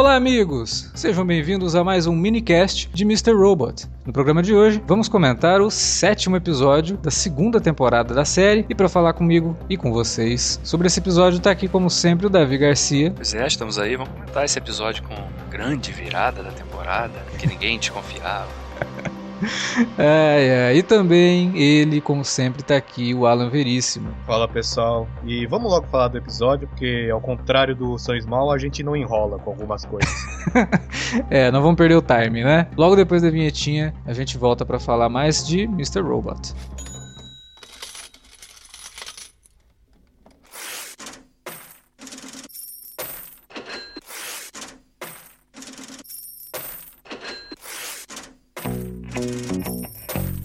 Olá, amigos! Sejam bem-vindos a mais um minicast de Mr. Robot. No programa de hoje, vamos comentar o sétimo episódio da segunda temporada da série. E para falar comigo e com vocês sobre esse episódio, tá aqui, como sempre, o Davi Garcia. Pois é, estamos aí. Vamos comentar esse episódio com grande virada da temporada, que ninguém te confiava. É, é, e também ele, como sempre, tá aqui, o Alan Veríssimo. Fala pessoal, e vamos logo falar do episódio, porque ao contrário do Sonhos Mal, a gente não enrola com algumas coisas. é, não vamos perder o time, né? Logo depois da vinhetinha, a gente volta para falar mais de Mr. Robot.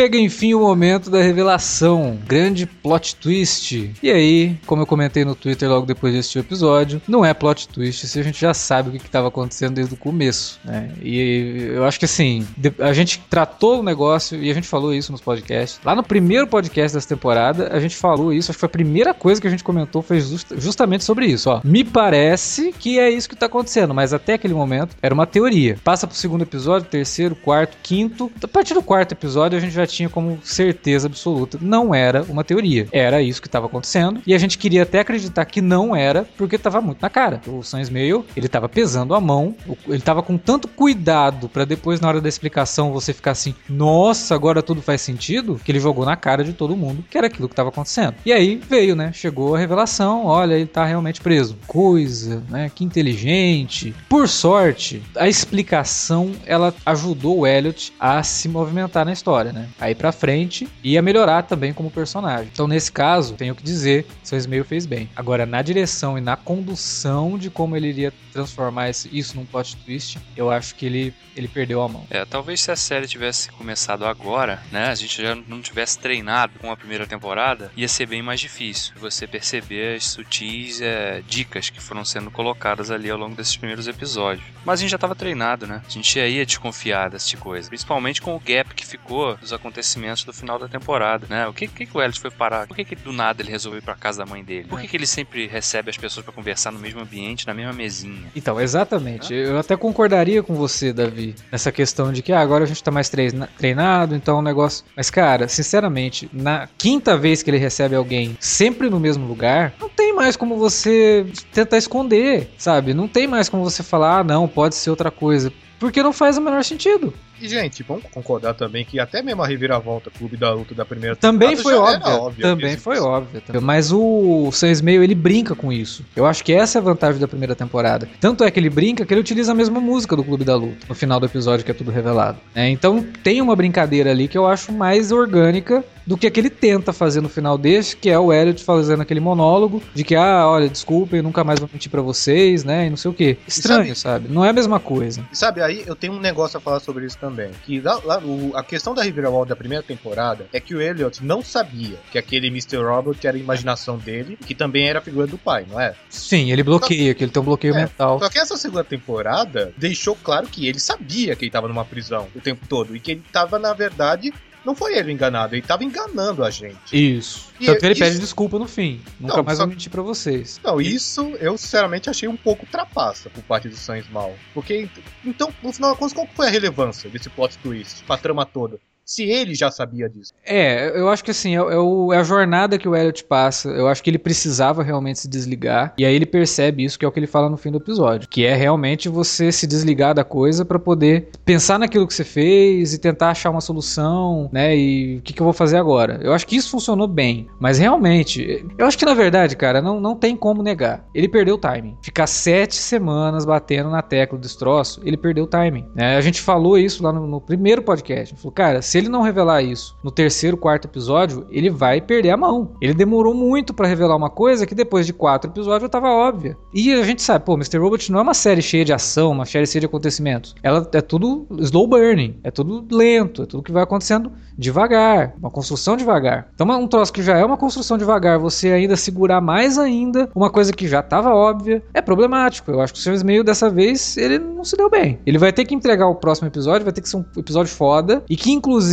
Chega enfim o momento da revelação, grande plot twist. E aí, como eu comentei no Twitter logo depois deste episódio, não é plot twist se a gente já sabe o que estava acontecendo desde o começo. Né? E eu acho que assim, a gente tratou o negócio e a gente falou isso nos podcasts. Lá no primeiro podcast dessa temporada, a gente falou isso. Acho que foi a primeira coisa que a gente comentou foi just, justamente sobre isso. Ó. Me parece que é isso que está acontecendo, mas até aquele momento era uma teoria. Passa pro segundo episódio, terceiro, quarto, quinto. A partir do quarto episódio, a gente já tinha como certeza absoluta. Não era uma teoria. Era isso que estava acontecendo. E a gente queria até acreditar que não era, porque estava muito na cara. O Sam Ismail, ele estava pesando a mão, ele estava com tanto cuidado para depois, na hora da explicação, você ficar assim: nossa, agora tudo faz sentido, que ele jogou na cara de todo mundo que era aquilo que estava acontecendo. E aí veio, né? Chegou a revelação: olha, ele tá realmente preso. Coisa, né? Que inteligente. Por sorte, a explicação ela ajudou o Elliot a se movimentar na história, né? Aí pra frente ia melhorar também como personagem. Então, nesse caso, tenho que dizer, seu Ismail fez bem. Agora, na direção e na condução de como ele iria transformar isso num plot twist, eu acho que ele, ele perdeu a mão. É, talvez se a série tivesse começado agora, né, a gente já não tivesse treinado com a primeira temporada, ia ser bem mais difícil você perceber as sutis é, dicas que foram sendo colocadas ali ao longo desses primeiros episódios. Mas a gente já estava treinado, né? A gente já ia desconfiar desse tipo coisa. Principalmente com o gap que ficou dos acontecimentos do final da temporada, né? O que, que, o Elliot foi parar? Por que, que do nada ele resolveu ir pra casa da mãe dele? Por que, que ele sempre recebe as pessoas para conversar no mesmo ambiente, na mesma mesinha? Então, exatamente. Eu até concordaria com você, Davi, nessa questão de que ah, agora a gente tá mais treinado, então o negócio. Mas, cara, sinceramente, na quinta vez que ele recebe alguém sempre no mesmo lugar, não tem mais como você tentar esconder, sabe? Não tem mais como você falar, ah, não, pode ser outra coisa. Porque não faz o menor sentido. E, gente, vamos concordar também que até mesmo a reviravolta Clube da Luta da primeira também foi óbvia, Também foi óbvia. Mas o Sam Meio ele brinca com isso. Eu acho que essa é a vantagem da primeira temporada. Tanto é que ele brinca que ele utiliza a mesma música do Clube da Luta no final do episódio, que é tudo revelado. É, então tem uma brincadeira ali que eu acho mais orgânica do que aquele tenta fazer no final desse, que é o Elliot fazendo aquele monólogo de que, ah, olha, desculpem, nunca mais vou mentir pra vocês, né? E não sei o que. Estranho, sabe, sabe? Não é a mesma coisa. E sabe, aí eu tenho um negócio a falar sobre isso também. Que lá, lá, o, a questão da Reviravolta da primeira temporada é que o Elliot não sabia que aquele Mr. Robert era a imaginação dele, que também era a figura do pai, não é? Sim, ele bloqueia, que ele tem um bloqueio é, mental. Só que essa segunda temporada deixou claro que ele sabia que ele tava numa prisão o tempo todo e que ele tava, na verdade, não foi ele enganado, ele tava enganando a gente. Isso. E Tanto que ele isso... pede desculpa no fim. Nunca não, mais só... vou mentir pra vocês. Não, isso eu sinceramente achei um pouco trapaça por parte do Sans Mal. Porque, então, no final das contas, qual foi a relevância desse plot twist pra trama toda? Se ele já sabia disso. É, eu acho que assim, é, é, o, é, a jornada que o Elliot passa. Eu acho que ele precisava realmente se desligar. E aí ele percebe isso, que é o que ele fala no fim do episódio. Que é realmente você se desligar da coisa para poder pensar naquilo que você fez e tentar achar uma solução, né? E o que, que eu vou fazer agora? Eu acho que isso funcionou bem. Mas realmente, eu acho que na verdade, cara, não, não tem como negar. Ele perdeu o timing. Ficar sete semanas batendo na tecla do destroço, ele perdeu o timing. Né? A gente falou isso lá no, no primeiro podcast. Falou, cara, se ele não revelar isso no terceiro, quarto episódio, ele vai perder a mão. Ele demorou muito para revelar uma coisa que depois de quatro episódios estava óbvia. E a gente sabe, pô, Mr. Robot não é uma série cheia de ação, uma série cheia de acontecimentos. Ela é tudo slow burning, é tudo lento, é tudo que vai acontecendo devagar, uma construção devagar. Então, um troço que já é uma construção devagar, você ainda segurar mais ainda uma coisa que já estava óbvia, é problemático. Eu acho que o Sr. Meio dessa vez ele não se deu bem. Ele vai ter que entregar o próximo episódio, vai ter que ser um episódio foda e que inclusive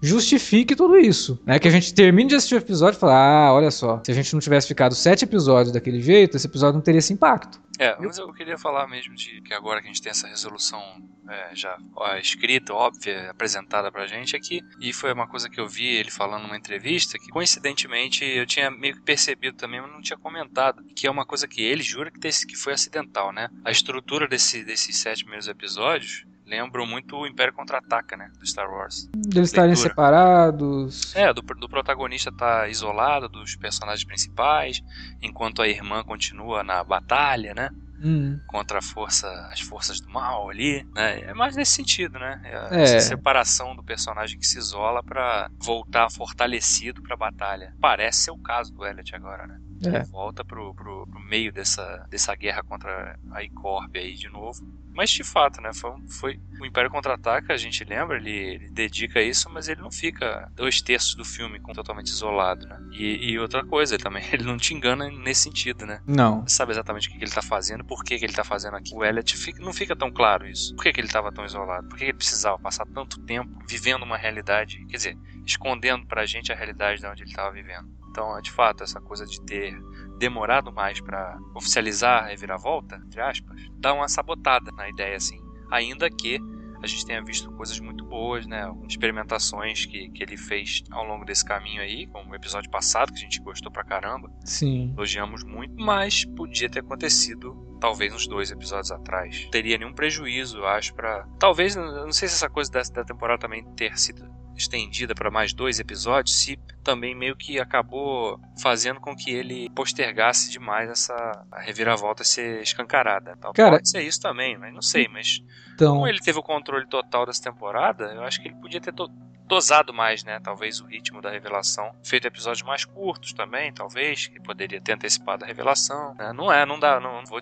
justifique tudo isso, né? Que a gente termine de assistir o episódio e fala, ah, olha só, se a gente não tivesse ficado sete episódios daquele jeito, esse episódio não teria esse impacto. É, mas eu queria falar mesmo de que agora que a gente tem essa resolução é, já ó, escrita, óbvia, apresentada pra gente aqui, e foi uma coisa que eu vi ele falando numa entrevista, que coincidentemente eu tinha meio que percebido também, mas não tinha comentado, que é uma coisa que ele jura que, desse, que foi acidental, né? A estrutura desse, desses sete primeiros episódios lembram muito o Império Contra-Ataca, né? Do Star Wars. Eles estarem separados. É, do, do protagonista tá isolado dos personagens principais, enquanto a irmã continua na batalha, né? Hum. Contra a força, as forças do mal ali, né? É mais nesse sentido, né? É, é. Essa separação do personagem que se isola para voltar fortalecido pra batalha. Parece ser o caso do Elliot agora, né? É. Volta pro, pro, pro, meio dessa, dessa guerra contra a Icorp aí de novo. Mas de fato, né? Foi, foi o Império Contra-Ataca, a gente lembra, ele, ele, dedica isso, mas ele não fica dois terços do filme totalmente isolado, né? E, e, outra coisa, ele também ele não te engana nesse sentido, né? Não. Você sabe exatamente o que, que ele tá fazendo, por que, que ele tá fazendo aqui. O Elliot fica, não fica tão claro isso. Por que, que ele tava tão isolado? Por que, que ele precisava passar tanto tempo vivendo uma realidade, quer dizer, escondendo pra gente a realidade de onde ele tava vivendo? Então, de fato, essa coisa de ter demorado mais para oficializar a reviravolta, entre aspas, dá uma sabotada na ideia, assim. Ainda que a gente tenha visto coisas muito boas, né? Experimentações que, que ele fez ao longo desse caminho aí, como o episódio passado, que a gente gostou pra caramba. Sim. Elogiamos muito, mas podia ter acontecido talvez uns dois episódios atrás. Não teria nenhum prejuízo, eu acho, para Talvez, não sei se essa coisa dessa da temporada também ter sido estendida para mais dois episódios, se também meio que acabou fazendo com que ele postergasse demais essa reviravolta ser escancarada. Tal. Cara, Pode ser isso também, mas não sei, mas então... como ele teve o controle total dessa temporada, eu acho que ele podia ter dosado mais, né? Talvez o ritmo da revelação. Feito episódios mais curtos também, talvez, que poderia ter antecipado a revelação. Né? Não é, não dá, não vou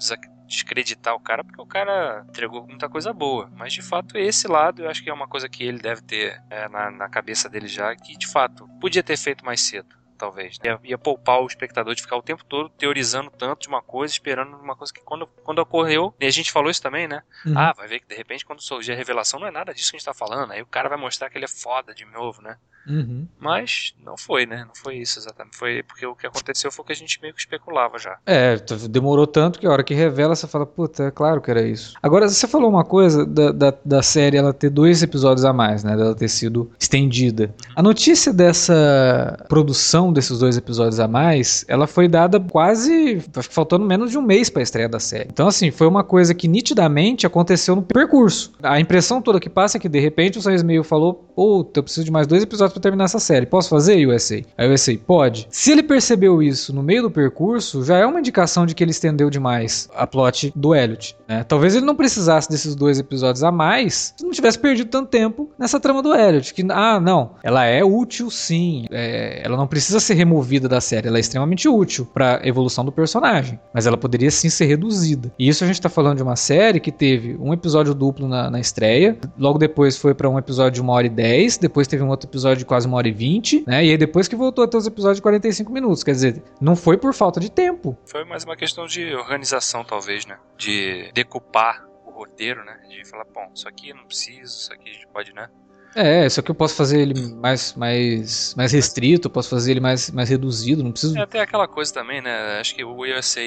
desacreditar o cara, porque o cara entregou muita coisa boa. Mas de fato, esse lado eu acho que é uma coisa que ele deve ter é, na, na cabeça dele já, que de fato podia ter feito mais cedo talvez. Né? Ia, ia, poupar o espectador de ficar o tempo todo teorizando tanto de uma coisa, esperando uma coisa que quando, quando ocorreu, e a gente falou isso também, né? Uhum. Ah, vai ver que de repente quando surgir a revelação não é nada disso que a gente tá falando, aí o cara vai mostrar que ele é foda de novo, né? Uhum. Mas não foi, né? Não foi isso exatamente. Foi porque o que aconteceu foi que a gente meio que especulava já. É, demorou tanto que a hora que revela você fala, puta, é claro que era isso. Agora, você falou uma coisa da, da, da série ela ter dois episódios a mais, né? Dela ter sido estendida. A notícia dessa produção desses dois episódios a mais, ela foi dada quase, faltando menos de um mês pra estreia da série. Então, assim, foi uma coisa que nitidamente aconteceu no percurso. A impressão toda que passa é que de repente o Sam Meio falou, puta, eu preciso de mais dois episódios para terminar essa série. Posso fazer, USA? O USA, pode. Se ele percebeu isso no meio do percurso, já é uma indicação de que ele estendeu demais a plot do Elliot. Né? Talvez ele não precisasse desses dois episódios a mais se não tivesse perdido tanto tempo nessa trama do Elliot. Que, ah, não, ela é útil sim. É, ela não precisa ser removida da série. Ela é extremamente útil para evolução do personagem. Mas ela poderia sim ser reduzida. E isso a gente tá falando de uma série que teve um episódio duplo na, na estreia. Logo depois foi para um episódio de uma hora e dez. Depois teve um outro episódio de quase uma hora e vinte, né? E aí depois que voltou a ter os episódios de 45 minutos. Quer dizer, não foi por falta de tempo. Foi mais uma questão de organização, talvez, né? De decupar o roteiro, né? De falar, bom, isso aqui não preciso, isso aqui a gente pode, né? É, só que eu posso fazer ele mais, mais, mais restrito, posso fazer ele mais, mais reduzido, não preciso. É até aquela coisa também, né? Acho que o USA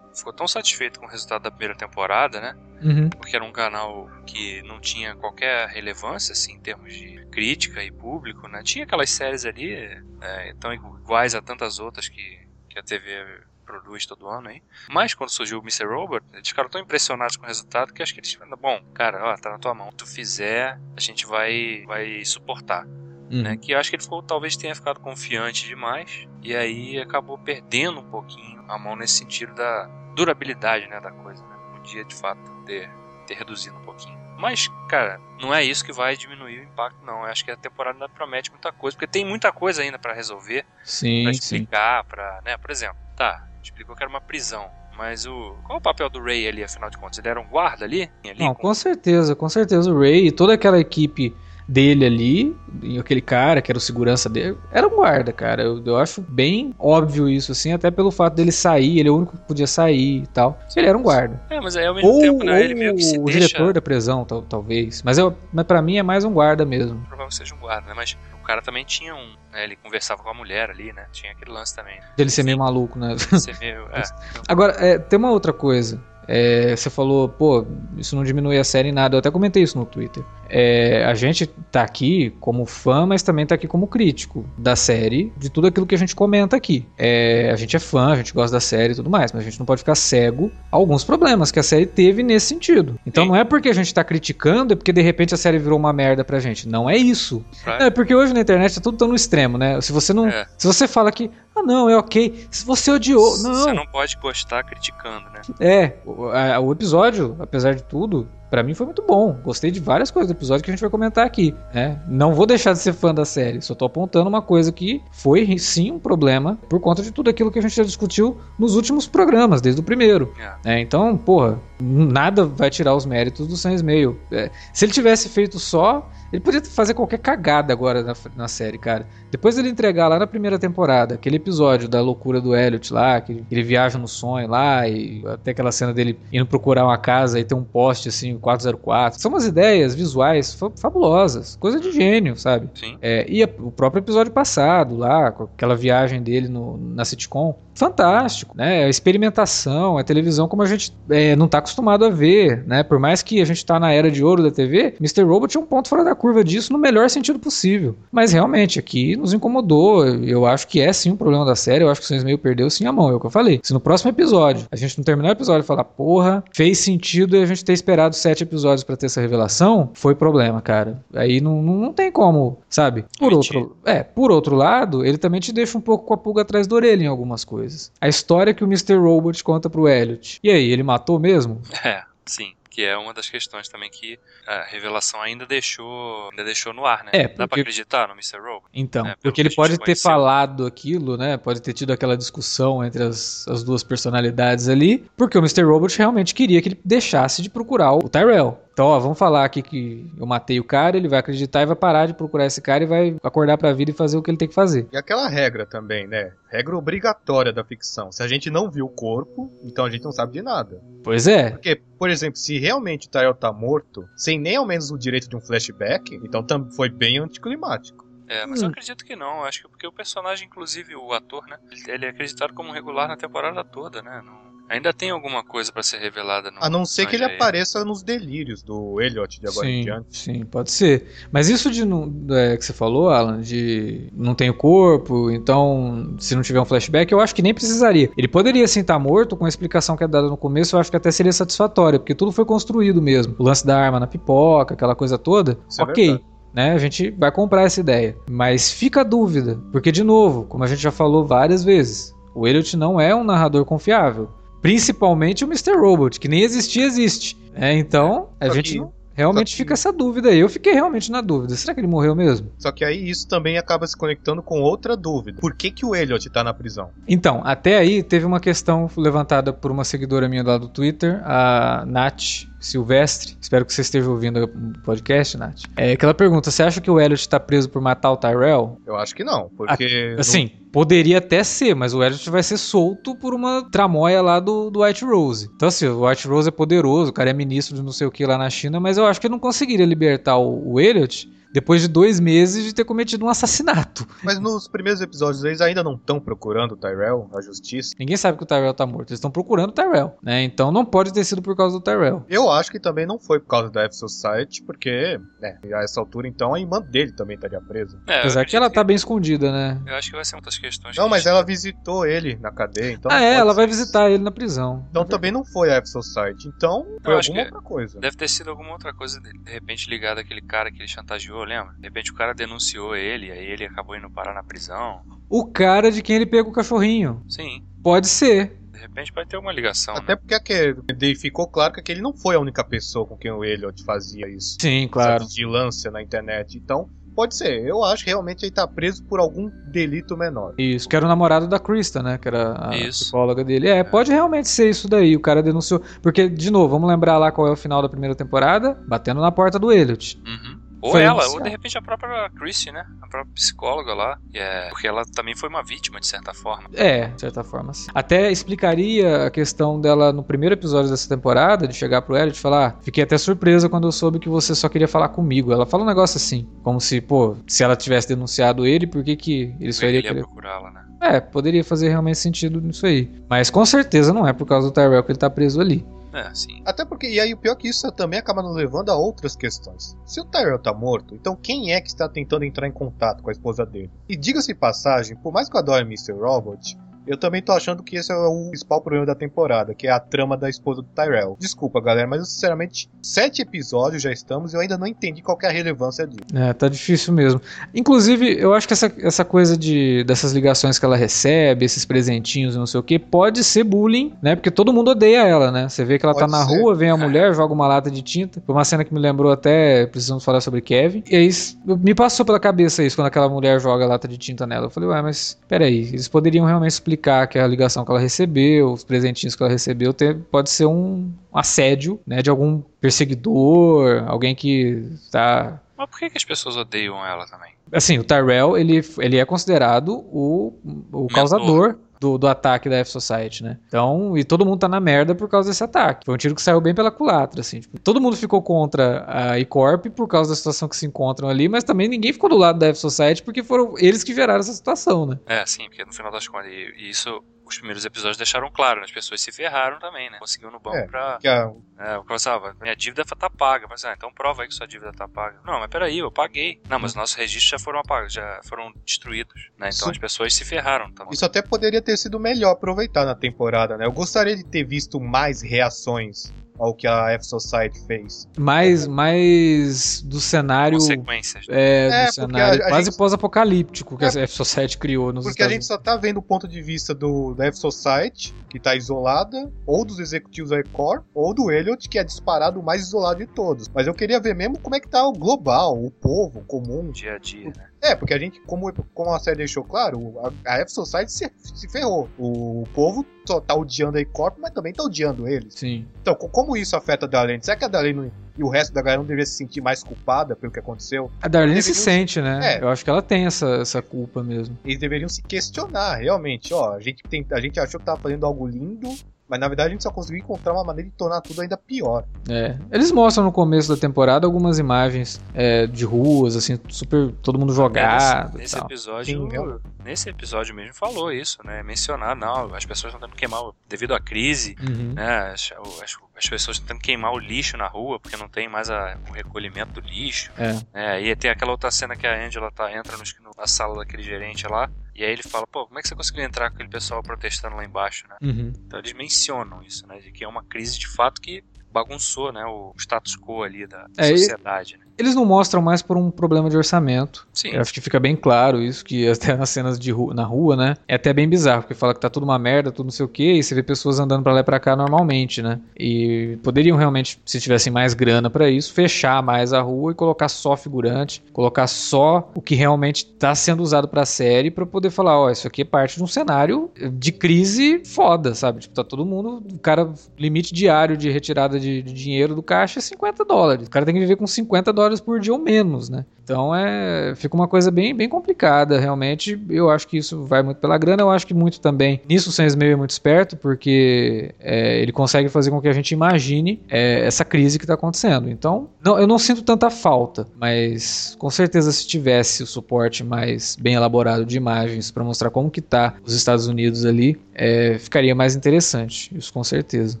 ficou tão satisfeito com o resultado da primeira temporada, né? Uhum. Porque era um canal que não tinha qualquer relevância, assim, em termos de crítica e público, né? Tinha aquelas séries ali, é, tão iguais a tantas outras que, que a TV produz todo ano aí. Mas quando surgiu o Mr. Robot, eles ficaram tão impressionados com o resultado que acho que eles bom, cara, ó, tá na tua mão. Se tu fizer, a gente vai, vai suportar. Uhum. Né? Que eu acho que ele ficou, talvez tenha ficado confiante demais e aí acabou perdendo um pouquinho a mão nesse sentido da durabilidade né, da coisa. Né? Podia de fato ter, ter reduzido um pouquinho. Mas, cara, não é isso que vai diminuir o impacto, não. Eu acho que a temporada ainda promete muita coisa, porque tem muita coisa ainda para resolver, Sim, para sim. explicar, para, né, por exemplo, tá, explicou que era uma prisão, mas o qual é o papel do Ray ali, afinal de contas? Ele era um guarda ali? ali Não, com- com certeza, com certeza. O Ray e toda aquela equipe dele ali, e aquele cara que era o segurança dele, era um guarda, cara. Eu, eu acho bem óbvio isso, assim, até pelo fato dele sair, ele é o único que podia sair e tal. Ele era um guarda. É, mas aí ao mesmo Ou, tempo, né, ele meio que se o deixa... diretor da prisão, tal- talvez. Mas, eu, mas pra mim é mais um guarda mesmo. provável que seja um guarda, né? Mas o cara também tinha um. né, ele conversava com a mulher ali, né? Tinha aquele lance também. Dele ser meio maluco, né? Você meio. É, Agora, é, tem uma outra coisa. É, você falou, pô, isso não diminui a série em nada. Eu até comentei isso no Twitter. É, a gente tá aqui como fã, mas também tá aqui como crítico da série, de tudo aquilo que a gente comenta aqui. É, a gente é fã, a gente gosta da série e tudo mais, mas a gente não pode ficar cego a alguns problemas que a série teve nesse sentido. Então Sim. não é porque a gente tá criticando, é porque de repente a série virou uma merda pra gente. Não é isso. pra- É, porque hoje na internet é tudo tão no extremo, né? Se você não. É. Se você fala que. Ah, não, é ok. Se você odiou. Não, Você não pode gostar criticando, né? é, o, a- o episódio, apesar de tudo, pra mim foi muito bom. Gostei de várias coisas do episódio que a gente vai comentar aqui. Né? Não vou deixar de ser fã da série, só tô apontando uma coisa que foi sim um problema por conta de tudo aquilo que a gente já discutiu nos últimos programas, desde o primeiro. É. né? Então, porra, nada vai tirar os méritos do Sam Ismail. É, se ele tivesse feito só. Ele podia fazer qualquer cagada agora na, na série, cara. Depois dele entregar lá na primeira temporada, aquele episódio da loucura do Elliot lá, que ele viaja no sonho lá, e até aquela cena dele indo procurar uma casa e tem um poste assim, 404. São umas ideias visuais fa- fabulosas, coisa de gênio, sabe? Sim. É, e a- o próprio episódio passado, lá, com aquela viagem dele no- na sitcom, fantástico, né? A experimentação, a televisão como a gente é, não tá acostumado a ver, né? Por mais que a gente tá na era de ouro da TV, Mr. Robot é um ponto fora da curva disso no melhor sentido possível. Mas realmente, aqui nos incomodou. Eu acho que é sim um problema da série. Eu acho que o meio perdeu sim a mão, é o que eu falei. Se no próximo episódio a gente não terminar o episódio e falar, porra, fez sentido a gente ter esperado sete episódios pra ter essa revelação, foi problema, cara. Aí não, não, não tem como, sabe? Por outro, é, por outro lado, ele também te deixa um pouco com a pulga atrás da orelha em algumas coisas. A história que o Mr. Robot conta pro Elliot. E aí, ele matou mesmo? É, sim. Que é uma das questões também que a revelação ainda deixou, ainda deixou no ar, né? É, Dá pra porque- acreditar no Mr. Robot? Então, É, porque que ele pode ter falado aquilo, né? Pode ter tido aquela discussão entre as, as duas personalidades ali, porque o Mr. Robot realmente queria que ele deixasse de procurar o Tyrell. Então, ó, vamos falar aqui que eu matei o cara, ele vai acreditar e vai parar de procurar esse cara e vai acordar pra vida e fazer o que ele tem que fazer. E aquela regra também, né? Regra obrigatória da ficção. Se a gente não viu o corpo, então a gente não sabe de nada. Pois é, Porque, por exemplo, se realmente o Tyrell tá morto, sem nem ao menos o direito de um flashback, então foi bem anticlimático. É, mas eu Hum. acredito que não. Acho que porque o personagem, inclusive o ator, né? ele- Ele é acreditado como regular na temporada toda, né? Não- Ainda tem alguma coisa pra ser revelada no. A não ser que ele apareça nos delírios do Elliot de agora em sim, diante. sim, pode ser. Mas isso de não, é, que você falou, Alan, de não tem o corpo, então se não tiver um flashback, eu acho que nem precisaria. Ele poderia sim estar morto, com a explicação que é dada no começo, eu acho que até seria satisfatória, porque tudo foi construído mesmo. O lance da arma na pipoca, aquela coisa toda, Isso é ok. verdade. né, a gente vai comprar essa ideia. Mas fica a dúvida, porque de novo, como a gente já falou várias vezes, o Elliot não é um narrador confiável. Principalmente o Mr. Robot, que nem existia, existe. É, então, a Só gente que- não- realmente que- fica essa dúvida aí. Eu fiquei realmente na dúvida. Será que ele morreu mesmo? Só que aí isso também acaba se conectando com outra dúvida. Por que, que o Elliot tá na prisão? Então, até aí teve uma questão levantada por uma seguidora minha lá do Twitter, a Nath Silvestre. Espero que você esteja ouvindo o podcast, Nath. É que ela pergunta: você acha que o Elliot tá preso por matar o Tyrell? Eu acho que não, porque... Assim, poderia até ser, mas o Elliot vai ser solto por uma tramóia lá do, do White Rose. Então, assim, o White Rose é poderoso, o cara é ministro de não sei o que lá na China, mas eu acho que não conseguiria libertar o, o Elliot depois de dois meses de ter cometido um assassinato. Mas nos primeiros episódios eles ainda não estão procurando o Tyrell, a justiça. Ninguém sabe que o Tyrell tá morto. Eles estão procurando o Tyrell, né? Então não pode ter sido por causa do Tyrell. Eu acho que também não foi por causa da F-Society, porque, né, a essa altura então a irmã dele também estaria presa. É, Apesar que ela tá bem escondida, né? Eu acho que vai ser muitas questões. Não, que mas gente- ela visitou ele na cadeia, então. ah, é, ela vai isso. visitar ele na prisão. Então também não foi a F-Society. Então foi Eu acho alguma que- outra coisa. Deve ter sido alguma outra coisa. De repente ligado àquele cara que ele chantageou, lembra? De repente o cara denunciou ele, aí ele acabou indo parar na prisão. O cara de quem ele pegou o cachorrinho. Sim. Pode ser. De repente vai ter uma ligação. né? Até porque aquele, ficou claro que aquele não foi a única pessoa com quem o Elliot fazia isso. Sim, claro. Essa vigilância na internet. Então, pode ser. Eu acho que realmente ele tá preso por algum delito menor. Isso, que era o namorado da Krista, né? Que era a Isso. psicóloga dele. É, pode realmente ser isso daí. O cara denunciou. Porque, de novo, vamos lembrar lá qual é o final da primeira temporada? Batendo na porta do Elliot. Uhum. Ou Foi ela, iniciado. ou de repente a própria Chrissy, né? A própria psicóloga lá. é- Porque ela também foi uma vítima, de certa forma. É, de certa forma. sim. Até explicaria a questão dela no primeiro episódio dessa temporada, de chegar pro Elliot e falar: "Ah, Fiquei até surpresa quando eu soube que você só queria falar comigo. Ela fala um negócio assim, como se, pô, se ela tivesse denunciado ele, por que, que ele só iria Ele querer. procurá-la, né? É, poderia fazer realmente sentido nisso aí. Mas com certeza não é por causa do Tyrell que ele tá preso ali. É, sim. Até porque, e aí o pior é que isso também acaba nos levando a outras questões. Se o Tyrell tá morto, então quem é que está tentando entrar em contato com a esposa dele? E diga-se passagem, por mais que eu adore Mr. Robot, eu também tô achando que esse é o principal problema da temporada, que é a trama da esposa do Tyrell. Desculpa, galera, mas eu, sinceramente, sete episódios já estamos e eu ainda não entendi qual é a relevância disso. É, tá difícil mesmo. Inclusive, eu acho que essa, essa coisa de dessas ligações que ela recebe, esses presentinhos e não sei o que, pode ser bullying, né? Porque todo mundo odeia ela, né? Você vê que ela tá Pode na ser. rua, vem a mulher, joga uma lata de tinta. Foi uma cena que me lembrou até, precisamos falar sobre Kevin. E aí, me passou pela cabeça isso, quando aquela mulher joga a lata de tinta nela. Eu falei, ué, mas peraí, eles poderiam realmente explicar que a ligação que ela recebeu, os presentinhos que ela recebeu, pode ser um assédio, né? De algum perseguidor, alguém que tá Mas por que, que as pessoas odeiam ela também? Assim, o Tyrell, ele, ele é considerado o, o Mentor. causador do, do ataque da F-Society, né? Então, e todo mundo tá na merda por causa desse ataque. Foi um tiro que saiu bem pela culatra, assim. Tipo, todo mundo ficou contra a E-Corp por causa da situação que se encontram ali, mas também ninguém ficou do lado da F-Society porque foram eles que geraram essa situação, né? É, sim, porque no final das contas, isso os primeiros episódios deixaram claro, né? as pessoas se ferraram também, né? Conseguiu no banco É. pra. Que a- É, cara falava, minha dívida tá paga. Mas, ah, então prova aí que sua dívida tá paga. Não, mas peraí, eu paguei. Não, mas nossos registros já foram apagos, já foram destruídos, né? Então as pessoas se ferraram, tá? Isso até poderia ter sido melhor aproveitado na temporada, né? Eu gostaria de ter visto mais reações ao que a F-Society fez. Mais, mais do cenário. Consequências. É, É, do porque cenário a- a quase gente- pós-apocalíptico que É, a F-Society criou nos Porque a Estados gente só tá vendo o ponto de vista do, da F-Society, que tá isolada, ou dos executivos da Ecor, ou do Elliot, que é disparado o mais isolado de todos. Mas eu queria ver mesmo como é que tá o global, o povo comum. Dia a dia, né? É, porque a gente, como, como a série deixou claro, a, a F-Society se, se ferrou. O, povo só tá odiando a Ecor, mas também tá odiando eles. Sim. Então, co- como isso afeta a Darlene? Será que a Darlene e o resto da galera não deveria se sentir mais culpada pelo que aconteceu? A Darlene se Deveriam- sente, né? É. Eu acho que ela tem essa, essa culpa mesmo. Eles deveriam se questionar, realmente. Ó, a gente, tem, a gente achou que tava fazendo algo lindo, mas na verdade a gente só conseguiu encontrar uma maneira de tornar tudo ainda pior. É. Eles mostram no começo da temporada algumas imagens é, de ruas, assim, super. todo mundo jogado. Nesse, nesse episódio, Sim, eu- nesse episódio mesmo falou isso, né? Mencionar, não, as pessoas estão tendo que queimar devido à crise, Uhum. né? As, o- as, as pessoas que queimar o lixo na rua porque não tem mais a- o recolhimento do lixo. É. É, e tem aquela outra cena que a Angela tá, entra no, na sala daquele gerente lá, e aí ele fala, pô, como é que você conseguiu entrar com aquele pessoal protestando lá embaixo, né? Uhum. Então eles mencionam isso, né? De que é uma crise de fato que bagunçou, né? O status quo ali da É, e- sociedade, né? Eles não mostram mais por um problema de orçamento. Sim. Eu acho que fica bem claro isso, que até nas cenas de ru- na rua, né? É até bem bizarro, porque fala que tá tudo uma merda, tudo não sei o que, e você vê pessoas andando pra lá e pra cá normalmente, né? E poderiam realmente, se tivessem mais grana pra isso, fechar mais a rua e colocar só figurante, colocar só o que realmente tá sendo usado pra série pra poder falar, ó, isso aqui é parte de um cenário de crise foda, sabe? Tipo, tá todo mundo, o cara, limite diário de retirada de, de dinheiro do caixa é 50 dólares. O cara tem que viver com 50 dólares horas por dia ou menos, né? Então é, fica uma coisa bem, bem complicada, realmente. Eu acho que isso vai muito pela grana. Eu acho que muito também. Nisso o Sam Smith é muito esperto, porque é, ele consegue fazer com que a gente imagine é, essa crise que está acontecendo. Então, não, eu não sinto tanta falta, mas com certeza se tivesse o suporte mais bem elaborado de imagens para mostrar como que tá os Estados Unidos ali, é, ficaria mais interessante. Isso com certeza.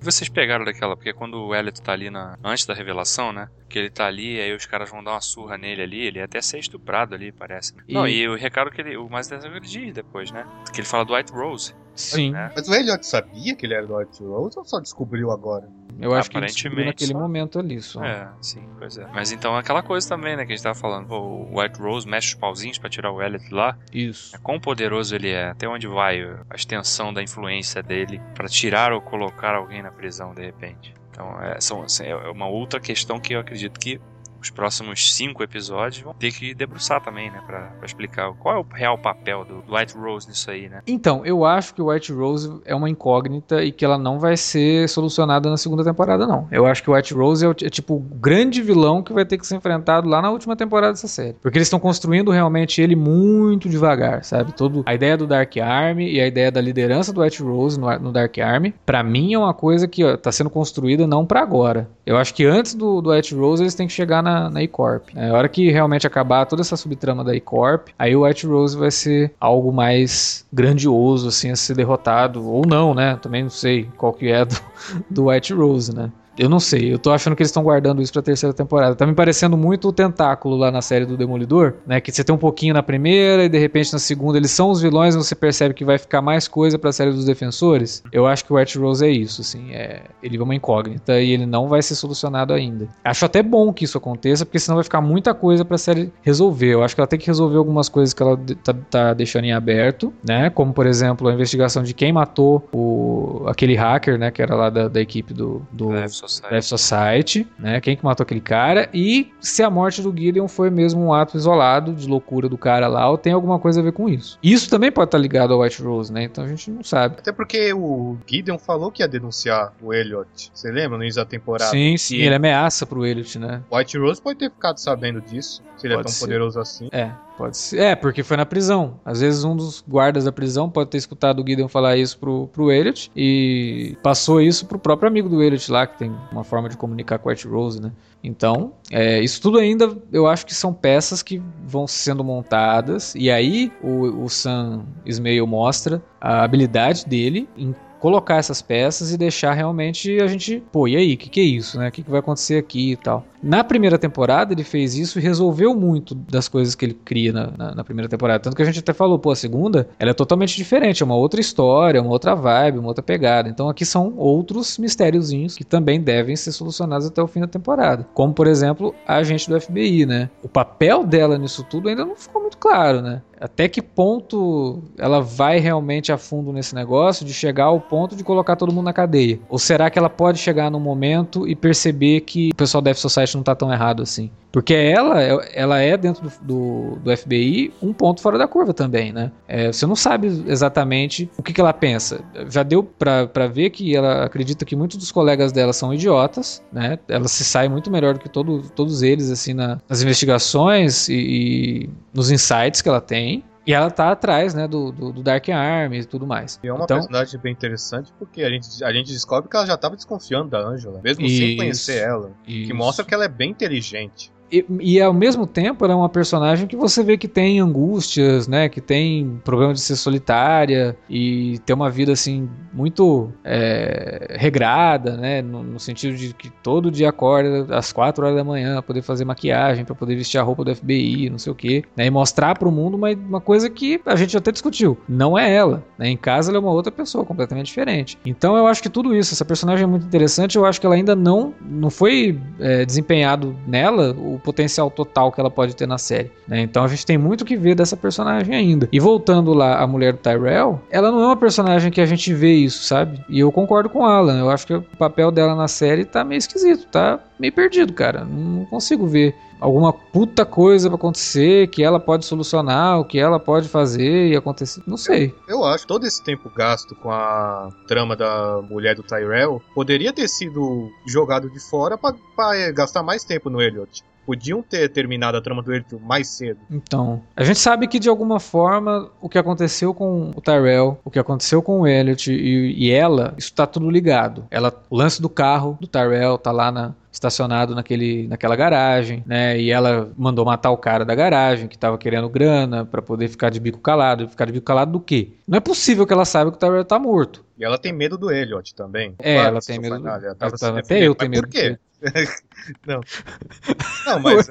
Vocês pegaram daquela, porque quando o Elliot tá ali na, antes da revelação, né? Que ele tá ali, aí os caras vão dar uma surra nele ali, ele ia até ser estuprado ali, parece. E... Não, e o recado que ele. O mais interessante é que ele diz depois, né? Que ele fala do White Rose. Sim. Né? Mas o Elliot sabia que ele era do White Rose ou só descobriu agora? Eu acho que ele naquele só... momento ali só. É, sim, pois é. Mas então é aquela coisa também, né, que a gente tava falando. Pô, o White Rose mexe os pauzinhos pra tirar o Elliot lá. Isso. É, quão poderoso ele é, até onde vai a extensão da influência dele para tirar ou colocar alguém na prisão de repente. Então é, são, assim, é uma outra questão que eu acredito que os próximos cinco episódios vão ter que debruçar também, né? Pra, pra explicar qual é o real papel do, White Rose nisso aí, né? Então, eu acho que o White Rose é uma incógnita e que ela não vai ser solucionada na segunda temporada, não. Eu acho que o White Rose é, o, é tipo o grande vilão que vai ter que ser enfrentado lá na última temporada dessa série. Porque eles estão construindo realmente ele muito devagar, sabe? Todo, a ideia do Dark Army e a ideia da liderança do White Rose no, no Dark Army, para mim é uma coisa que ó, tá sendo construída não para agora. Eu acho que antes do, do White Rose eles têm que chegar na, na E-Corp. É, a hora que realmente acabar toda essa subtrama da E-Corp, aí o White Rose vai ser algo mais grandioso, assim, a ser derrotado. Ou não, né? Também não sei qual que é do, do White Rose, né? Eu não sei, eu tô achando que eles estão guardando isso pra terceira temporada. Tá me parecendo muito o tentáculo lá na série do Demolidor, né? Que você tem um pouquinho na primeira e de repente na segunda eles são os vilões e você percebe que vai ficar mais coisa pra série dos defensores. Eu acho que o White Rose é isso, assim. É, ele é uma incógnita e ele não vai ser solucionado ainda. Acho até bom que isso aconteça, porque senão vai ficar muita coisa pra série resolver. Eu acho que ela tem que resolver algumas coisas que ela tá, tá deixando em aberto, né? Como, por exemplo, a investigação de quem matou o, aquele hacker, né? Que era lá da, da equipe do, do Society. Death Society, né? Quem que matou aquele cara e se a morte do Gideon foi mesmo um ato isolado de loucura do cara lá ou tem alguma coisa a ver com isso. Isso também pode estar ligado ao White Rose, né? Então a gente não sabe. Até porque o Gideon falou que ia denunciar o Elliot. Você lembra no início da temporada? Sim, sim, ele ameaça pro Elliot, né? White Rose pode ter ficado sabendo disso, se ele pode é tão ser. poderoso assim. É, Pode ser. É, porque foi na prisão. Às vezes um dos guardas da prisão pode ter escutado o Gideon falar isso pro, pro Elliot e passou isso pro próprio amigo do Elliot lá, que tem uma forma de comunicar com o White Rose, né? Então, é, isso tudo ainda eu acho que são peças que vão sendo montadas e aí o, o Sam Ismail mostra a habilidade dele em colocar essas peças e deixar realmente a gente, pô, e aí, o que, que é isso, né? O que, que vai acontecer aqui e tal. Na primeira temporada ele fez isso e resolveu muito das coisas que ele cria na, na, na, primeira temporada. Tanto que a gente até falou, pô, a segunda ela é totalmente diferente, é uma outra história, uma outra vibe, uma outra pegada. Então aqui são outros mistériozinhos que também devem ser solucionados até o fim da temporada. Como, por exemplo, a agente do FBI, né? O papel dela nisso tudo ainda não ficou muito claro, né? Até que ponto ela vai realmente a fundo nesse negócio de chegar ao ponto de colocar todo mundo na cadeia? Ou será que ela pode chegar num momento e perceber que o pessoal da F-Society não tá tão errado assim. Porque ela, ela é dentro do, do, do FBI um ponto fora da curva também, né? É, você não sabe exatamente o que, que ela pensa. Já deu para ver que ela acredita que muitos dos colegas dela são idiotas, né? Ela se sai muito melhor do que todo, todos eles, assim, na, nas investigações e, e nos insights que ela tem. E ela tá atrás, né, do, do, do, Dark Army e tudo mais. E é uma então, personagem bem interessante porque a gente, a gente descobre que ela já tava desconfiando da Angela, mesmo isso, sem conhecer ela. Isso. Que mostra que ela é bem inteligente. E, e, ao mesmo tempo ela é uma personagem que você vê que tem angústias, né? Que tem problema de ser solitária e ter uma vida assim muito é, regrada, né? No, no, sentido de que todo dia acorda às 4 horas da manhã para poder fazer maquiagem, para poder vestir a roupa do FBI, não sei o que, né? E mostrar para o mundo uma, uma coisa que a gente até discutiu. Não é ela, né? Em casa ela é uma outra pessoa completamente diferente. Então eu acho que tudo isso, essa personagem é muito interessante. Eu acho que ela ainda não não foi é, desempenhado nela o o potencial total que ela pode ter na série. Né? Então a gente tem muito que ver dessa personagem ainda. E voltando lá, a mulher do Tyrell, ela não é uma personagem que a gente vê isso, sabe? E eu concordo com Alan. Eu acho que o papel dela na série tá meio esquisito, tá? meio perdido, cara. Não consigo ver alguma puta coisa pra acontecer que ela pode solucionar, o que ela pode fazer e acontecer. Não sei. Eu acho que todo esse tempo gasto com a trama da mulher do Tyrell poderia ter sido jogado de fora pra, pra é, gastar mais tempo no Elliot. Podiam ter terminado a trama do Elliot mais cedo. Então, a gente sabe que de alguma forma o que aconteceu com o Tyrell, o que aconteceu com o Elliot e, e ela, isso tá tudo ligado. Ela, o lance do carro do Tyrell tá lá na, estacionado naquele, naquela garagem, né? E ela mandou matar o cara da garagem que tava querendo grana para poder ficar de bico calado. Ficar de bico calado do quê? Não é possível que ela saiba que o Tyrell tá morto. E ela tem medo do Elliot também. É, Claro, ela tem medo do- ela tava até eu tenho medo Por quê? não. Não, mas.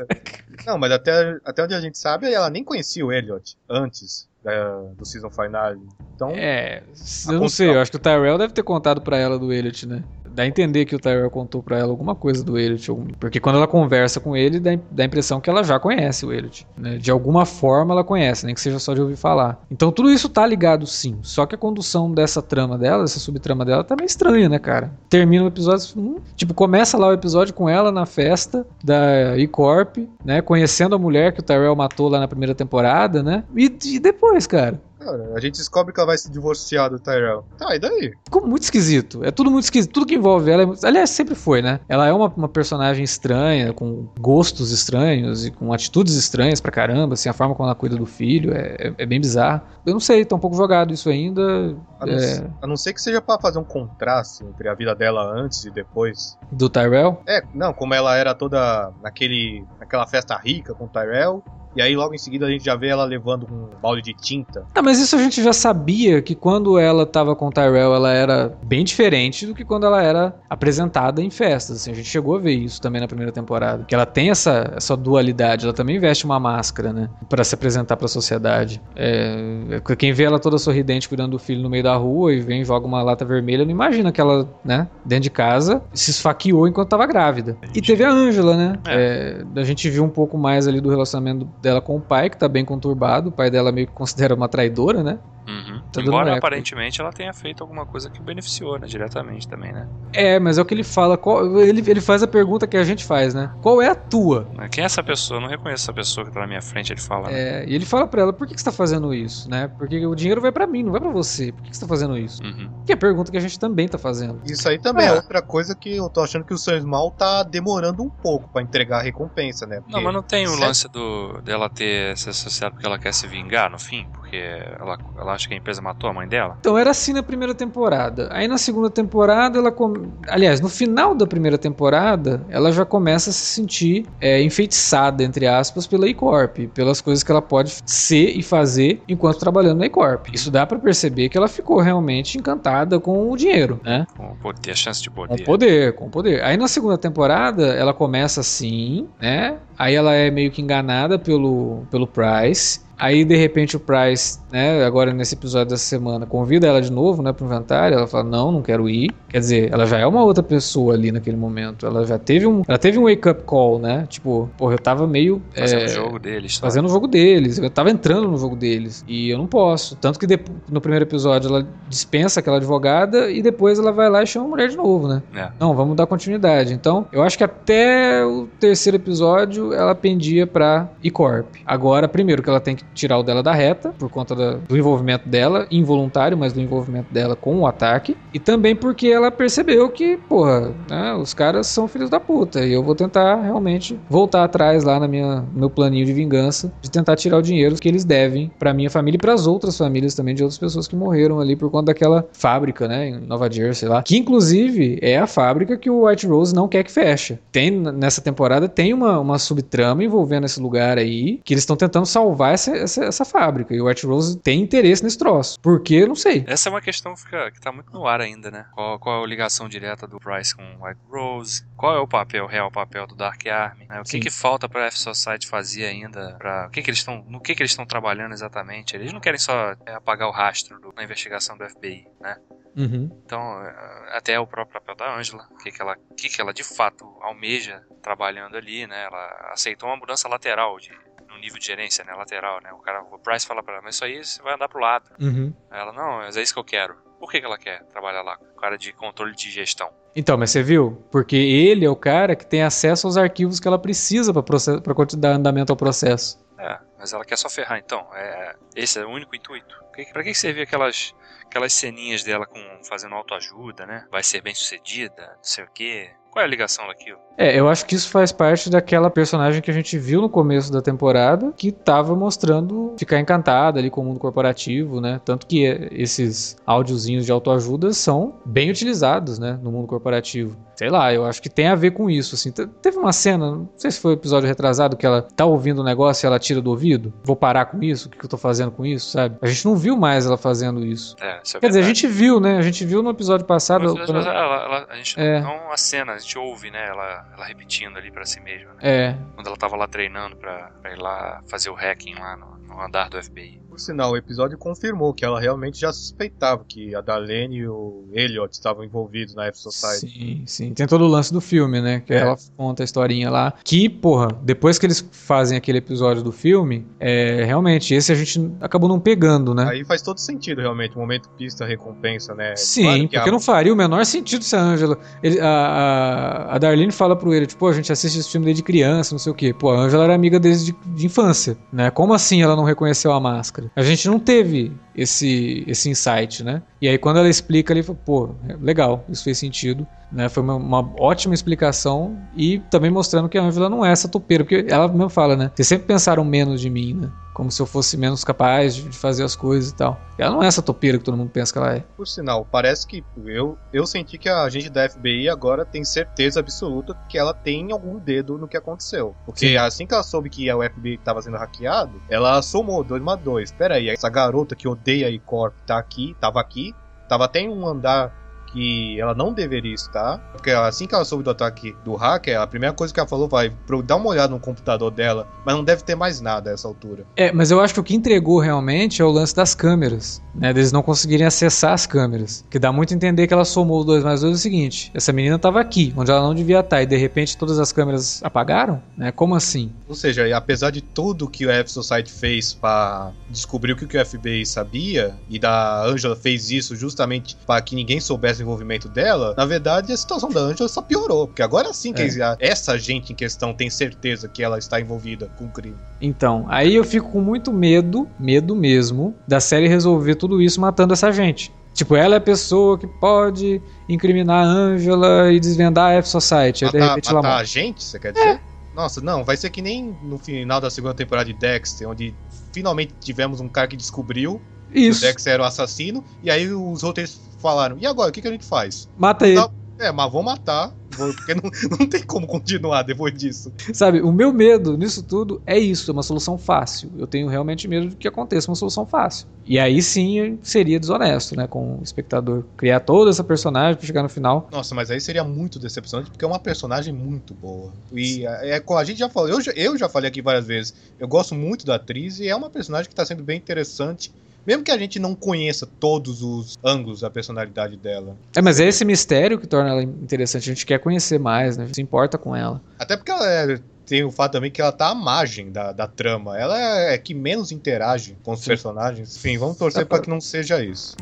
Não, mas até, até onde a gente sabe, ela nem conhecia o Elliot antes da- do season finale. Então, É, eu não sei, eu acho que o Tyrell deve ter contado pra ela do Elliot, né? Dá a entender que o Tyrell contou pra ela alguma coisa do Elliot, porque quando ela conversa com ele, dá, dá a impressão que ela já conhece o Elliot, né? De alguma forma ela conhece, nem que seja só de ouvir falar. Então tudo isso tá ligado sim, só que a condução dessa trama dela, dessa subtrama dela, tá meio estranha, né, cara? Termina o episódio, hum, tipo, começa lá o episódio com ela na festa da E-Corp, né? Conhecendo a mulher que o Tyrell matou lá na primeira temporada, né? E, e depois, cara? Cara, a gente descobre que ela vai se divorciar do Tyrell. Tá, e daí? Ficou muito esquisito. É tudo muito esquisito. Tudo que envolve ela. É... muito- Aliás, sempre foi, né? Ela é uma, uma personagem estranha, com gostos estranhos e com atitudes estranhas pra caramba. Assim, a forma como ela cuida do filho é, é- é bem bizarro. Eu não sei, tá um pouco jogado isso ainda. A não, é, a não ser que seja pra fazer um contraste entre a vida dela antes e depois. do Tyrell. É, não, como ela era toda naquele, naquela festa rica com o Tyrell. E aí logo em seguida a gente já vê ela levando um balde de tinta. Ah, mas isso a gente já sabia que quando ela tava com o Tyrell, ela era bem diferente do que quando ela era apresentada em festas. Assim, a gente chegou a ver isso também na primeira temporada. Que ela tem essa, essa dualidade, ela também veste uma máscara, né? Pra se apresentar pra sociedade. É, quem vê ela toda sorridente cuidando do filho no meio da rua e vem e joga uma lata vermelha, não imagina que ela, né, dentro de casa, se esfaqueou enquanto tava grávida. E teve a Ângela, né? É, a gente viu um pouco mais ali do relacionamento dela com o pai, que tá bem conturbado. O pai dela meio que considera uma traidora, né? Uhum. Tá Embora eco. aparentemente ela tenha feito alguma coisa que beneficiou, né? Diretamente também, né? É, mas é o que ele fala. qual- ele, ele faz a pergunta que a gente faz, né? Qual é a tua? Quem é essa pessoa? Eu não reconheço essa pessoa que tá na minha frente, ele fala. né? É, e ele fala pra ela, por que, que você tá fazendo isso, né? Porque o dinheiro vai pra mim, não vai pra você. Por que, que você tá fazendo isso? Uhum. Que é a pergunta que a gente também tá fazendo. Isso aí também é, É. outra coisa que eu tô achando que o Sam Small tá demorando um pouco pra entregar a recompensa, né? Não, Porque mas não tem o se- lance do, dela ter se associado porque ela quer se vingar no fim? Porque ela, ela acha que a empresa matou a mãe dela? Então era assim na primeira temporada. Aí na segunda temporada ela. com- Aliás, no final da primeira temporada, ela já começa a se sentir é, enfeitiçada, entre aspas, pela E-Corp, pelas coisas que ela pode ser e fazer enquanto trabalhando na E-Corp. Isso dá pra perceber que ela ficou realmente encantada com o dinheiro, né? Com o poder, a chance de Com poder. poder, com poder. Aí na segunda temporada, ela começa assim, né? Aí ela é meio que enganada pelo, pelo Price. Aí de repente o Price, né, agora nesse episódio dessa semana, convida ela de novo, né, pro inventário. Ela fala: "Não, não quero ir". Quer dizer, ela já é uma outra pessoa ali naquele momento. Ela já teve um, ela teve um wake up call, né? Tipo, porra, eu tava meio Fazendo é, o jogo deles. tá? fazendo o jogo deles. Eu tava entrando no jogo deles. E eu não posso. Tanto que depo- no primeiro episódio ela dispensa aquela advogada e depois ela vai lá e chama a mulher de novo, né? É. Não, vamos dar continuidade. Então, eu acho que até o terceiro episódio ela pendia pra E-Corp. Agora, primeiro que ela tem que tirar o dela da reta, por conta da- do envolvimento dela, involuntário, mas do envolvimento dela com o ataque. E também porque ela percebeu que, porra, né, os caras são filhos da puta. E eu vou tentar realmente voltar atrás lá na minha, meu planinho de vingança, de tentar tirar o dinheiro que eles devem pra minha família e pras outras famílias também de outras pessoas que morreram ali por conta daquela fábrica, né, em Nova Jersey lá, que inclusive é a fábrica que o White Rose não quer que feche. Tem nessa temporada tem uma, uma subtrama envolvendo esse lugar aí, que eles estão tentando salvar essa, essa, essa fábrica. E o White Rose tem interesse nesse troço. Por quê? Não sei. Essa é uma questão que, fica, que tá muito no ar ainda, né? Qual, qual é a ligação direta do Price com o White Rose? Qual é o papel, o real papel do Dark Army? né? O que, que falta pra F Society fazer ainda? Pra, o que que eles estão, no que, que eles estão trabalhando exatamente? Eles não querem só é, apagar o rastro do- na investigação do FBI, né? Uhum. Então, é, até o próprio papel da Angela, o que, que, ela, o que, que ela de fato almeja trabalhando ali, né? Ela aceitou uma mudança lateral de, no nível de gerência, né? Lateral, né? O cara, o Price fala pra ela, mas isso aí você vai andar pro lado. Uhum. Ela, não, mas é isso que eu quero. Por que, que ela quer trabalhar lá? O cara de controle de gestão. Então, mas você viu? Porque ele é o cara que tem acesso aos arquivos que ela precisa para dar andamento ao processo. É, mas ela quer só ferrar, então. É, esse é o único intuito. Pra que servia aquelas, aquelas ceninhas dela com fazendo autoajuda, né? Vai ser bem sucedida, não sei o quê. Qual é a ligação daquilo? É, eu acho que isso faz parte daquela personagem que a gente viu no começo da temporada, que tava mostrando ficar encantada ali com o mundo corporativo, né? Tanto que esses áudiozinhos de autoajuda são bem utilizados, né, no mundo corporativo. Sei lá, eu acho que tem a ver com isso, assim. Teve uma cena, não sei se foi o um episódio retrasado, que ela tá ouvindo um negócio e ela tira do ouvido. Vou parar com isso? O que eu tô fazendo com isso, sabe? A gente não viu mais ela fazendo isso. É, isso é Quer dizer, a gente viu, né? A gente viu no episódio passado. No episódio passado ela, ela, a gente é. não a cena, a gente ouve, né? Ela, ela repetindo ali para si mesma. Né? É. Quando ela tava lá treinando pra, pra ir lá fazer o hacking lá no, no andar do FBI. Por sinal, o episódio confirmou que ela realmente já suspeitava que a Darlene e o Elliot estavam envolvidos na F-Society. Sim, sim. Tem todo o lance do filme, né? Que é. ela conta a historinha lá. Que, porra, depois que eles fazem aquele episódio do filme, é, realmente, esse a gente acabou não pegando, né? Aí faz todo sentido, realmente. O momento pista recompensa, né? Sim, claro porque a... não faria o menor sentido se a Angela. Ele, a, a, a Darlene fala pro ele, tipo, a gente assiste esse filme desde criança, não sei o quê. Pô, a Angela era amiga desde de, de infância, né? Como assim ela não reconheceu a máscara? A gente não teve esse, esse insight, né? E aí quando ela explica, ele fala, pô, legal, isso fez sentido. Né? Foi uma, uma, ótima explicação e também mostrando que a Angela não é essa topeira, porque ela mesmo fala, né? Vocês sempre pensaram menos de mim, né? Como se eu fosse menos capaz de, fazer as coisas e tal. Ela não é essa topeira que todo mundo pensa que ela é. Por sinal, parece que eu, eu senti que a gente da FBI agora tem certeza absoluta que ela tem algum dedo no que aconteceu. Porque Sim. assim que ela soube que o FBI estava sendo hackeado, ela somou 2 mais 2. Pera aí, essa garota que odeia a E-Corp tá aqui, tava aqui, tava até em um andar que ela não deveria estar. Porque assim que ela soube do ataque do hacker, a primeira coisa que ela falou vai dar uma olhada no computador dela, mas não deve ter mais nada a essa altura. É, mas eu acho que o que entregou realmente é o lance das câmeras, né? Deles não conseguirem acessar as câmeras. Que dá muito a entender que ela somou os dois mais dois é o seguinte: essa menina estava aqui, onde ela não devia estar, e de repente todas as câmeras apagaram? Né? Como assim? Ou seja, apesar de tudo que o F Society fez para descobrir o que o FBI sabia, e da Angela fez isso justamente para que ninguém soubesse envolvimento dela, na verdade a situação da Angela só piorou. Porque agora sim que é. essa gente em questão tem certeza que ela está envolvida com o crime. Então, aí eu fico com muito medo, medo mesmo, da série resolver tudo isso matando essa gente. Tipo, ela é a pessoa que pode incriminar a Angela e desvendar a F-Society. Matar, de repente matar ela a gente, você quer dizer? É. Nossa, não, vai ser que nem no final da segunda temporada de Dexter, onde finalmente tivemos um cara que descobriu isso. O Dex era o assassino, e aí os roteiros falaram: e agora, o que, que a gente faz? Mata ele. É, mas vou matar, porque não, não tem como continuar depois disso. Sabe, o meu medo nisso tudo é isso, é uma solução fácil. Eu tenho realmente medo de que aconteça uma solução fácil. E aí sim seria desonesto, né, com o espectador. Criar toda essa personagem pra chegar no final. Nossa, mas aí seria muito decepcionante, porque é uma personagem muito boa. E é, é a gente já falou, eu já, eu já falei aqui várias vezes, eu gosto muito da atriz e é uma personagem que tá sendo bem interessante mesmo que a gente não conheça todos os ângulos da personalidade dela. É, mas é esse mistério que torna ela interessante. A gente quer conhecer mais, né? A gente se importa com ela. Até porque ela é, tem o fato também que ela tá à margem da, da trama. Ela é, é que menos interage com os Sim. personagens. Enfim, vamos torcer para que não seja isso.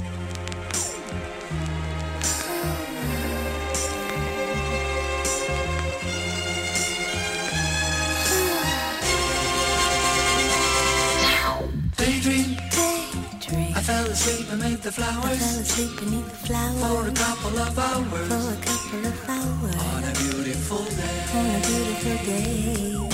The flowers. Fell asleep beneath the flowers. For a couple of hours. For a couple of hours. On a beautiful day. On a beautiful day.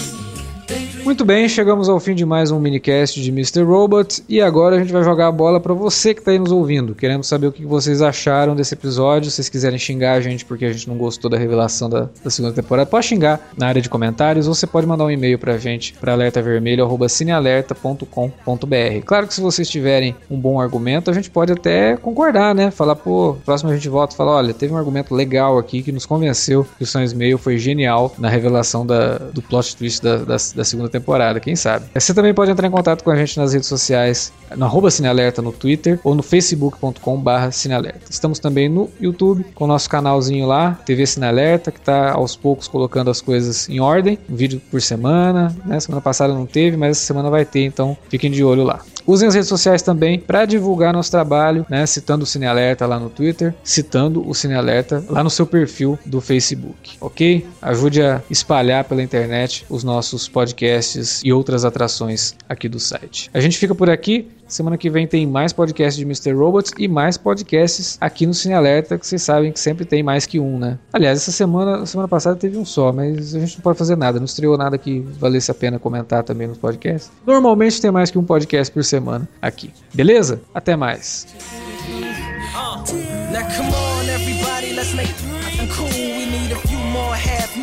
Muito bem, chegamos ao fim de mais um minicast de Mr. Robot e agora a gente vai jogar a bola para você que está aí nos ouvindo. Queremos saber o que vocês acharam desse episódio. Se vocês quiserem xingar a gente porque a gente não gostou da revelação da, da segunda temporada, pode xingar na área de comentários ou você pode mandar um e-mail para a gente para alertavermelho@cinealerta.com.br. Claro que se vocês tiverem um bom argumento, a gente pode até concordar, né? Falar, pô, próximo a gente volta e fala, olha, teve um argumento legal aqui que nos convenceu que o Sam Mail foi genial na revelação da, do plot twist da, da, da segunda temporada, quem sabe. Você também pode entrar em contato com a gente nas redes sociais, no arroba Cinealerta no Twitter ou no facebook.com barra Cinealerta. Estamos também no YouTube, com o nosso canalzinho lá, TV Cinealerta, que está aos poucos colocando as coisas em ordem, um vídeo por semana, né? Semana passada não teve, mas essa semana vai ter, então fiquem de olho lá. Usem as redes sociais também para divulgar nosso trabalho, né? Citando o Cine Alerta lá no Twitter, citando o Cine Alerta lá no seu perfil do Facebook, ok? Ajude a espalhar pela internet os nossos podcasts e outras atrações aqui do site. A gente fica por aqui. Semana que vem tem mais podcasts de Mr. Robots e mais podcasts aqui no Cine Alerta, que vocês sabem que sempre tem mais que um, né? Aliás, essa semana, semana passada teve um só, mas a gente não pode fazer nada, não estreou nada que valesse a pena comentar também nos podcasts. Normalmente tem mais que um podcast por semana aqui. Beleza? Até mais.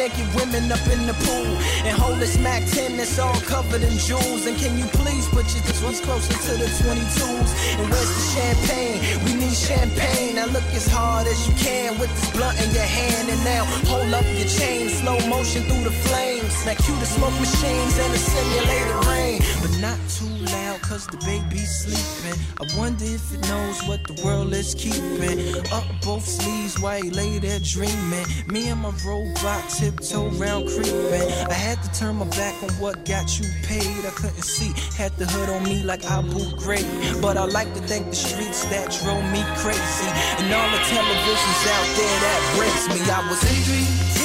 Naked women up in the pool. And hold this Mac 10 that's all covered in jewels. And can you please put your ones closer to the 22s? And where's the champagne? We need champagne. Now look as hard as you can with this blunt in your hand. And now hold up your chain, slow motion through the flames. Now cue the smoke machines and the simulated rain. But not too loud, cause the baby's sleeping. I wonder if it knows what the world is keeping. Up both sleeves while he lay there dreaming. Me and my robot tiptoe round creeping. I had to turn my back on what got you paid. I couldn't see, had the hood on me like I Abu Ghraib. But I like to thank the streets that drove me crazy. And all the televisions out there that breaks me. I was angry.